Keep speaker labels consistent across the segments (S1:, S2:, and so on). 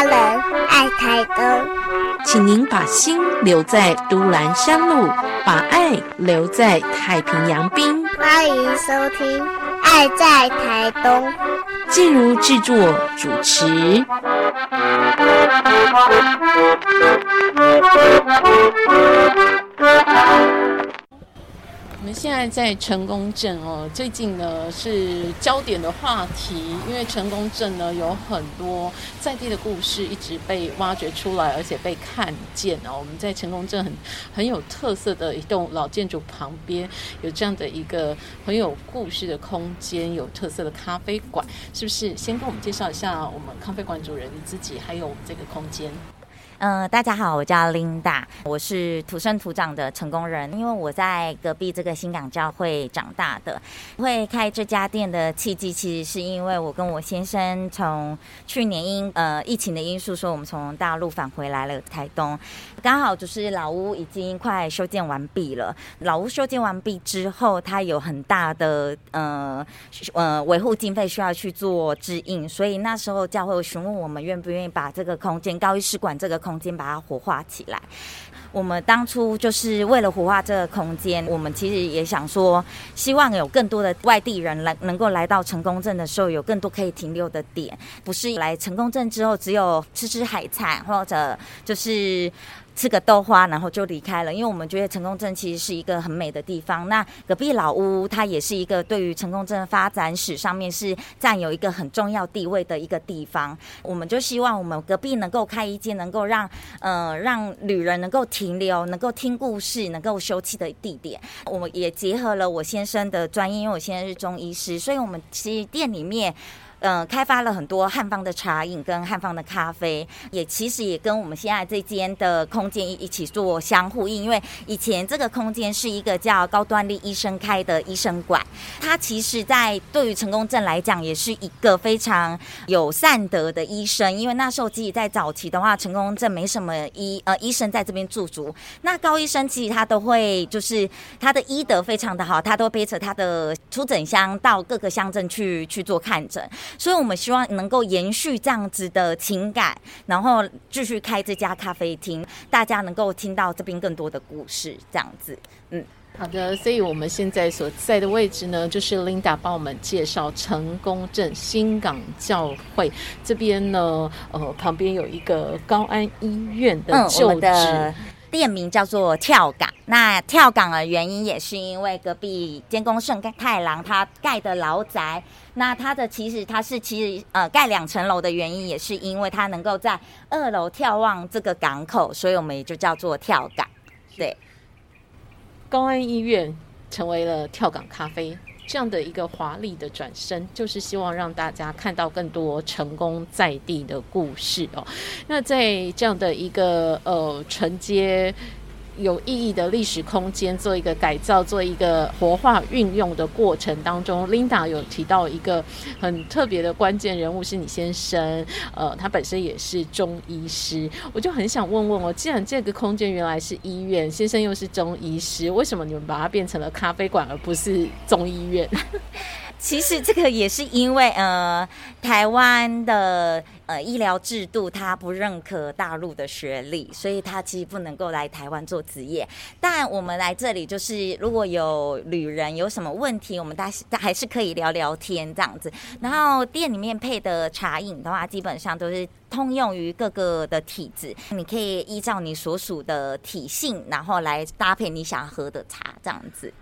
S1: 家人，爱台东。
S2: 请您把心留在都兰山路，把爱留在太平洋滨。
S1: 欢迎收听《爱在台东》。
S2: 静茹制作主持。我们现在在成功镇哦，最近呢是焦点的话题，因为成功镇呢有很多在地的故事一直被挖掘出来，而且被看见哦。我们在成功镇很很有特色的一栋老建筑旁边，有这样的一个很有故事的空间，有特色的咖啡馆，是不是？先跟我们介绍一下我们咖啡馆主人自己，还有我们这个空间。
S3: 嗯，大家好，我叫 Linda，我是土生土长的成功人，因为我在隔壁这个新港教会长大的。会开这家店的契机，其实是因为我跟我先生从去年因呃疫情的因素，说我们从大陆返回来了台东，刚好就是老屋已经快修建完毕了。老屋修建完毕之后，它有很大的呃呃维护经费需要去做支应，所以那时候教会询问我们愿不愿意把这个空间高一使馆这个空。空间把它活化起来。我们当初就是为了活化这个空间，我们其实也想说，希望有更多的外地人来能够来到成功镇的时候，有更多可以停留的点，不是来成功镇之后只有吃吃海产或者就是。吃个豆花，然后就离开了。因为我们觉得成功镇其实是一个很美的地方。那隔壁老屋，它也是一个对于成功镇发展史上面是占有一个很重要地位的一个地方。我们就希望我们隔壁能够开一间能够让呃让旅人能够停留、能够听故事、能够休憩的地点。我们也结合了我先生的专业，因为我现在是中医师，所以我们其实店里面。嗯，开发了很多汉方的茶饮跟汉方的咖啡，也其实也跟我们现在这间的空间一一起做相呼应。因为以前这个空间是一个叫高端力医生开的医生馆，它其实在对于成功镇来讲，也是一个非常有善德的医生。因为那时候自己在早期的话，成功镇没什么医呃医生在这边驻足，那高医生其实他都会就是他的医德非常的好，他都背着他的出诊箱到各个乡镇去去做看诊。所以，我们希望能够延续这样子的情感，然后继续开这家咖啡厅，大家能够听到这边更多的故事，这样子。
S2: 嗯，好的。所以我们现在所在的位置呢，就是 Linda 帮我们介绍成功镇新港教会这边呢，呃，旁边有一个高安医院的旧址。
S3: 店名叫做跳港，那跳港的原因也是因为隔壁监工盛太郎他盖的牢宅，那他的其实他是其实呃盖两层楼的原因，也是因为他能够在二楼眺望这个港口，所以我们也就叫做跳港。对，
S2: 高安医院成为了跳港咖啡。这样的一个华丽的转身，就是希望让大家看到更多成功在地的故事哦。那在这样的一个呃承接。有意义的历史空间做一个改造，做一个活化运用的过程当中，Linda 有提到一个很特别的关键人物是你先生，呃，他本身也是中医师，我就很想问问哦，既然这个空间原来是医院，先生又是中医师，为什么你们把它变成了咖啡馆而不是中医院？
S3: 其实这个也是因为，呃，台湾的呃医疗制度它不认可大陆的学历，所以他其实不能够来台湾做职业。但我们来这里，就是如果有旅人有什么问题，我们大家还是可以聊聊天这样子。然后店里面配的茶饮的话，基本上都是通用于各个的体质，你可以依照你所属的体性，然后来搭配你想喝的茶这样子。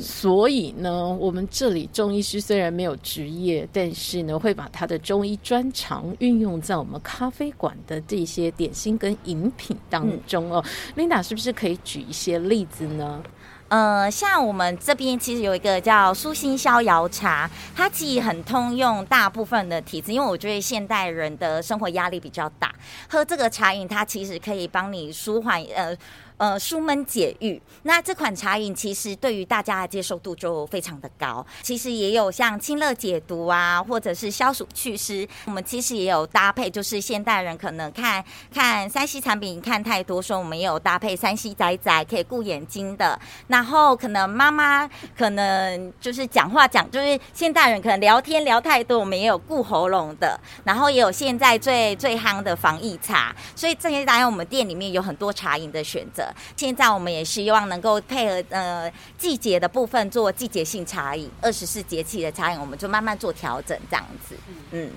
S2: 所以呢，我们这里中医师虽然没有职业，但是呢，会把他的中医专长运用在我们咖啡馆的这些点心跟饮品当中哦。Linda 是不是可以举一些例子呢？
S3: 呃，像我们这边其实有一个叫舒心逍遥茶，它其实很通用大部分的体质，因为我觉得现代人的生活压力比较大，喝这个茶饮它其实可以帮你舒缓呃。呃舒闷解郁。那这款茶饮其实对于大家的接受度就非常的高。其实也有像清热解毒啊，或者是消暑祛湿。我们其实也有搭配，就是现代人可能看看三 C 产品看太多，所以我们也有搭配三 C 仔仔可以顾眼睛的。然后可能妈妈可能就是讲话讲，就是现代人可能聊天聊太多，我们也有顾喉咙的。然后也有现在最最夯的防疫茶，所以这些当然我们店里面有很多茶饮的选择。现在我们也希望能够配合呃季节的部分做季节性茶饮，二十四节气的茶饮，我们就慢慢做调整这样子。嗯，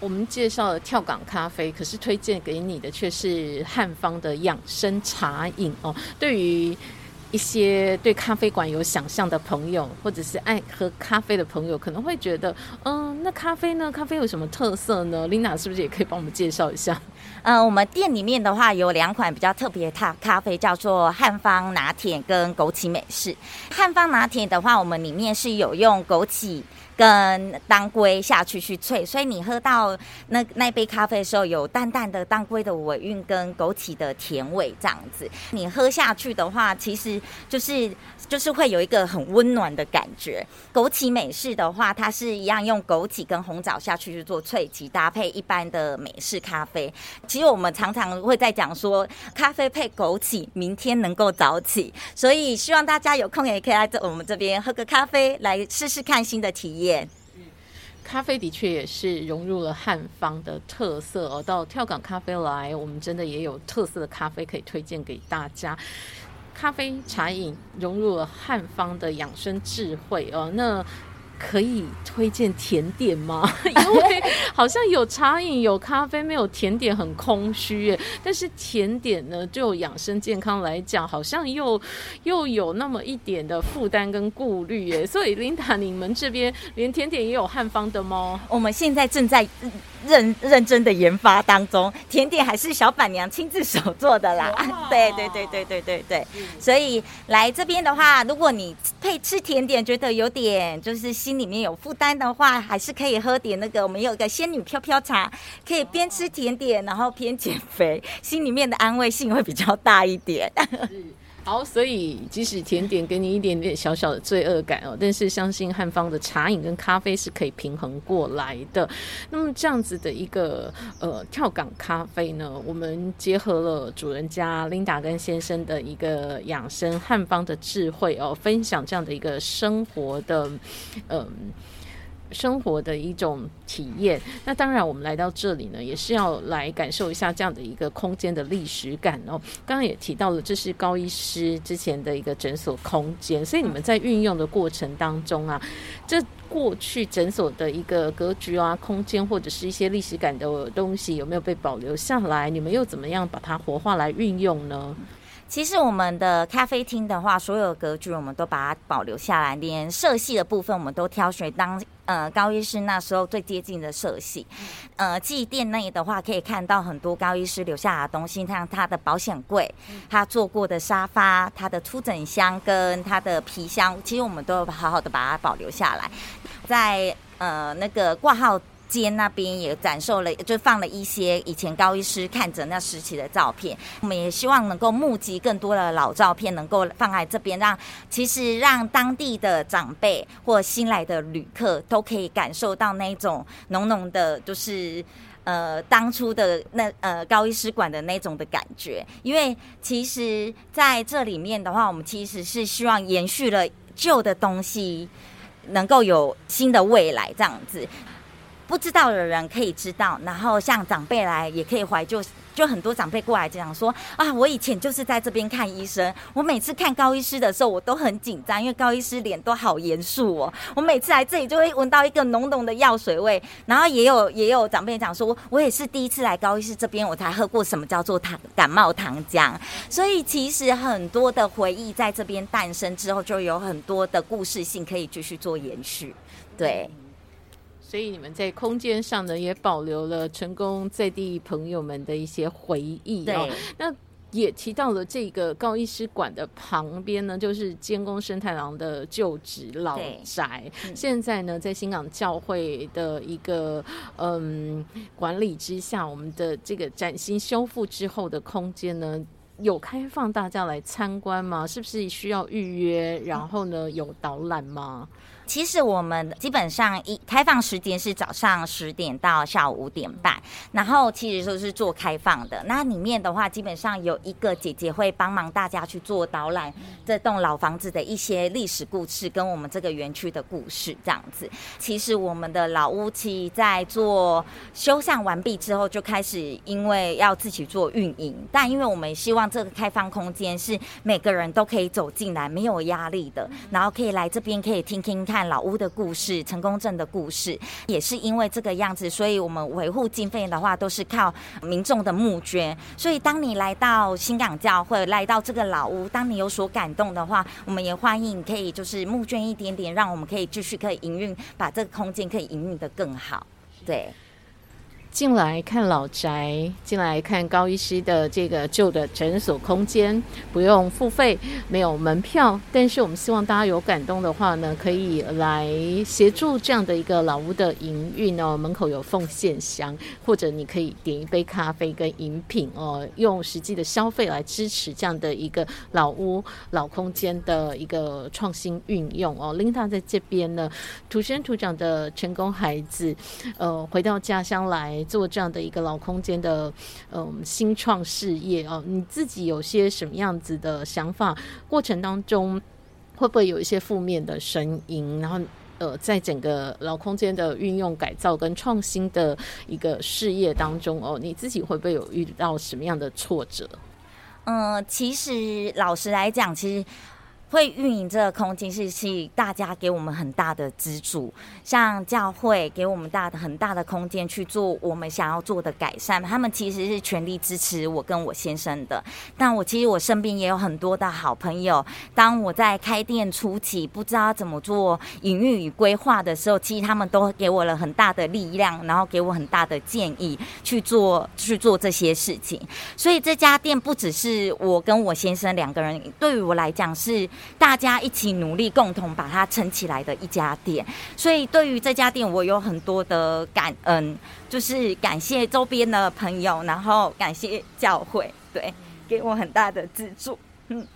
S2: 我们介绍了跳港咖啡，可是推荐给你的却是汉方的养生茶饮哦。对于一些对咖啡馆有想象的朋友，或者是爱喝咖啡的朋友，可能会觉得，嗯，那咖啡呢？咖啡有什么特色呢？Lina 是不是也可以帮我们介绍一下？
S3: 嗯，我们店里面的话有两款比较特别的咖咖啡，叫做汉方拿铁跟枸杞美式。汉方拿铁的话，我们里面是有用枸杞。跟当归下去去萃，所以你喝到那那杯咖啡的时候，有淡淡的当归的尾韵跟枸杞的甜味，这样子。你喝下去的话，其实就是就是会有一个很温暖的感觉。枸杞美式的话，它是一样用枸杞跟红枣下去去做萃取，搭配一般的美式咖啡。其实我们常常会在讲说，咖啡配枸杞，明天能够早起。所以希望大家有空也可以来这我们这边喝个咖啡，来试试看新的体验。
S2: 咖啡的确也是融入了汉方的特色哦。到跳港咖啡来，我们真的也有特色的咖啡可以推荐给大家。咖啡茶饮融入了汉方的养生智慧哦。那可以推荐甜点吗？因为好像有茶饮、有咖啡，没有甜点很空虚耶。但是甜点呢，就养生健康来讲，好像又又有那么一点的负担跟顾虑耶。所以，Linda，你们这边连甜点也有汉方的吗？
S3: 我们现在正在。认认真的研发当中，甜点还是小板娘亲自手做的啦。对对对对对对对，所以来这边的话，如果你配吃甜点觉得有点就是心里面有负担的话，还是可以喝点那个，我们有一个仙女飘飘茶，可以边吃甜点，然后边减肥，心里面的安慰性会比较大一点。
S2: 好，所以即使甜点给你一点点小小的罪恶感哦，但是相信汉方的茶饮跟咖啡是可以平衡过来的。那么这样子的一个呃跳港咖啡呢，我们结合了主人家 Linda 跟先生的一个养生汉方的智慧哦，分享这样的一个生活的嗯。生活的一种体验。那当然，我们来到这里呢，也是要来感受一下这样的一个空间的历史感哦。刚刚也提到了，这是高医师之前的一个诊所空间，所以你们在运用的过程当中啊，这过去诊所的一个格局啊、空间或者是一些历史感的东西，有没有被保留下来？你们又怎么样把它活化来运用呢？
S3: 其实我们的咖啡厅的话，所有格局我们都把它保留下来，连色系的部分我们都挑选当呃高医师那时候最接近的社系。呃，祭店内的话，可以看到很多高医师留下的东西，像他的保险柜、他坐过的沙发、他的出诊箱跟他的皮箱，其实我们都好好的把它保留下来，在呃那个挂号。间那边也展售了，就放了一些以前高医师看着那时期的照片。我们也希望能够募集更多的老照片，能够放在这边，让其实让当地的长辈或新来的旅客都可以感受到那种浓浓的，就是呃当初的那呃高医师馆的那种的感觉。因为其实在这里面的话，我们其实是希望延续了旧的东西，能够有新的未来这样子。不知道的人可以知道，然后像长辈来也可以怀旧，就很多长辈过来讲说啊，我以前就是在这边看医生，我每次看高医师的时候，我都很紧张，因为高医师脸都好严肃哦。我每次来这里就会闻到一个浓浓的药水味，然后也有也有长辈讲说，我也是第一次来高医师这边，我才喝过什么叫做糖感冒糖浆。所以其实很多的回忆在这边诞生之后，就有很多的故事性可以继续做延续，对。
S2: 所以你们在空间上呢，也保留了成功在地朋友们的一些回忆哦。那也提到了这个高医师馆的旁边呢，就是监工生太郎的旧址老宅。现在呢，在新港教会的一个嗯管理之下，我们的这个崭新修复之后的空间呢。有开放大家来参观吗？是不是需要预约？然后呢，有导览吗？
S3: 其实我们基本上一开放时间是早上十点到下午五点半，然后其实都是做开放的。那里面的话，基本上有一个姐姐会帮忙大家去做导览，这栋老房子的一些历史故事跟我们这个园区的故事这样子。其实我们的老屋其在做修缮完毕之后，就开始因为要自己做运营，但因为我们希望这个开放空间是每个人都可以走进来，没有压力的，然后可以来这边可以听听看。老屋的故事，成功镇的故事，也是因为这个样子，所以我们维护经费的话，都是靠民众的募捐。所以，当你来到新港教会，来到这个老屋，当你有所感动的话，我们也欢迎可以就是募捐一点点，让我们可以继续可以营运，把这个空间可以营运的更好。对。
S2: 进来看老宅，进来看高医师的这个旧的诊所空间，不用付费，没有门票。但是我们希望大家有感动的话呢，可以来协助这样的一个老屋的营运哦。门口有奉献箱，或者你可以点一杯咖啡跟饮品哦，用实际的消费来支持这样的一个老屋老空间的一个创新运用哦。Linda 在这边呢，土生土长的成功孩子，呃，回到家乡来。做这样的一个老空间的嗯新创事业哦，你自己有些什么样子的想法？过程当中会不会有一些负面的声音？然后呃，在整个老空间的运用、改造跟创新的一个事业当中哦，你自己会不会有遇到什么样的挫折？
S3: 嗯，其实老实来讲，其实。会运营这个空间是是大家给我们很大的资助，像教会给我们大的很大的空间去做我们想要做的改善，他们其实是全力支持我跟我先生的。但我其实我身边也有很多的好朋友，当我在开店初期不知道怎么做营运与规划的时候，其实他们都给我了很大的力量，然后给我很大的建议去做去做这些事情。所以这家店不只是我跟我先生两个人，对于我来讲是。大家一起努力，共同把它撑起来的一家店。所以对于这家店，我有很多的感恩，就是感谢周边的朋友，然后感谢教会，对，给我很大的资助。嗯。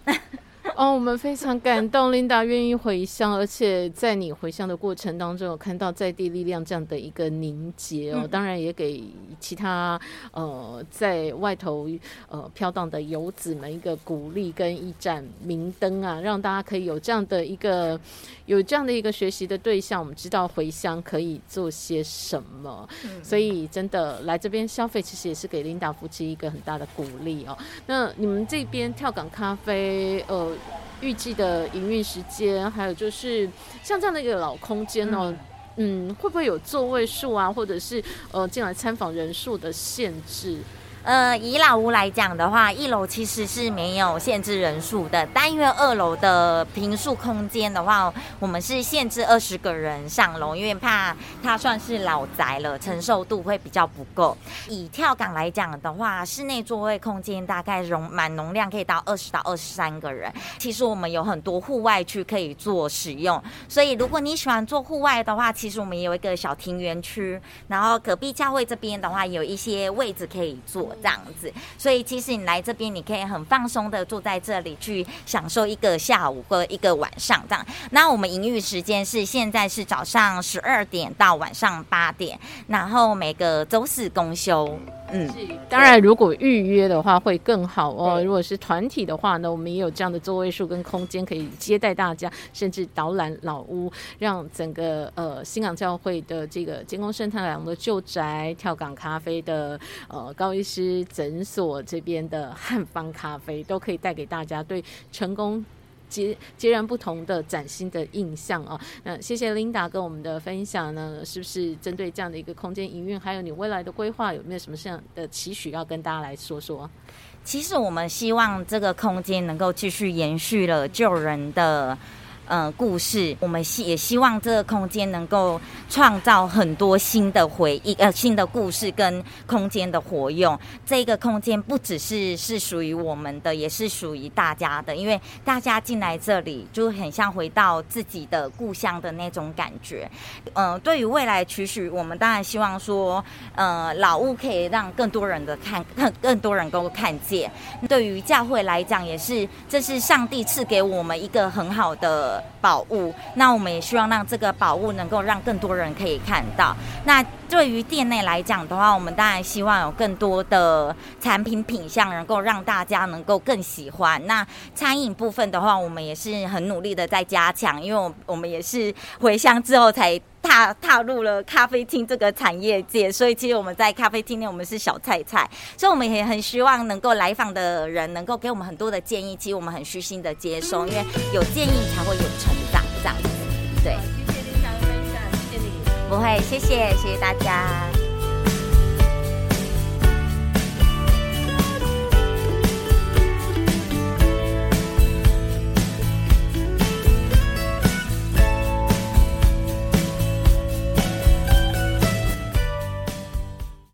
S2: 哦，我们非常感动，Linda 愿意回乡，而且在你回乡的过程当中，有看到在地力量这样的一个凝结哦。当然，也给其他呃在外头呃飘荡的游子们一个鼓励跟一盏明灯啊，让大家可以有这样的一个有这样的一个学习的对象。我们知道回乡可以做些什么，所以真的来这边消费，其实也是给 Linda 夫妻一个很大的鼓励哦。那你们这边跳港咖啡呃。预计的营运时间，还有就是像这样的一个老空间哦，嗯，会不会有座位数啊，或者是呃进来参访人数的限制？
S3: 呃，以老屋来讲的话，一楼其实是没有限制人数的，但因为二楼的平数空间的话，我们是限制二十个人上楼，因为怕它算是老宅了，承受度会比较不够。以跳港来讲的话，室内座位空间大概容满容量可以到二十到二十三个人。其实我们有很多户外区可以做使用，所以如果你喜欢做户外的话，其实我们有一个小庭园区，然后隔壁教会这边的话，有一些位置可以坐。这样子，所以其实你来这边，你可以很放松的坐在这里，去享受一个下午或一个晚上这样。那我们营运时间是现在是早上十二点到晚上八点，然后每个周四公休。
S2: 嗯，当然，如果预约的话会更好哦。如果是团体的话呢，我们也有这样的座位数跟空间可以接待大家，甚至导览老屋，让整个呃新港教会的这个监工生态良的旧宅、跳港咖啡的呃高医师诊所这边的汉方咖啡，都可以带给大家对成功。截截然不同的崭新的印象啊！那谢谢琳达跟我们的分享呢，是不是针对这样的一个空间营运，还有你未来的规划，有没有什么这样的期许要跟大家来说说？
S3: 其实我们希望这个空间能够继续延续了救人的。呃故事，我们希也希望这个空间能够创造很多新的回忆，呃，新的故事跟空间的活用。这个空间不只是是属于我们的，也是属于大家的，因为大家进来这里就很像回到自己的故乡的那种感觉。嗯，对于未来期许，我们当然希望说，呃，老屋可以让更多人的看，更更多人能够看见。对于教会来讲，也是这是上帝赐给我们一个很好的宝物。那我们也希望让这个宝物能够让更多人可以看到。那对于店内来讲的话，我们当然希望有更多的产品品相，能够让大家能够更喜欢。那餐饮部分的话，我们也是很努力的在加强，因为我我们也是回乡之后才踏踏入了咖啡厅这个产业界，所以其实我们在咖啡厅内我们是小菜菜，所以我们也很希望能够来访的人能够给我们很多的建议，其实我们很虚心的接收，因为有建议才会有成长，这样子，对。
S2: 谢谢林达的分享，谢谢你。
S3: 不会，谢谢，谢谢大家。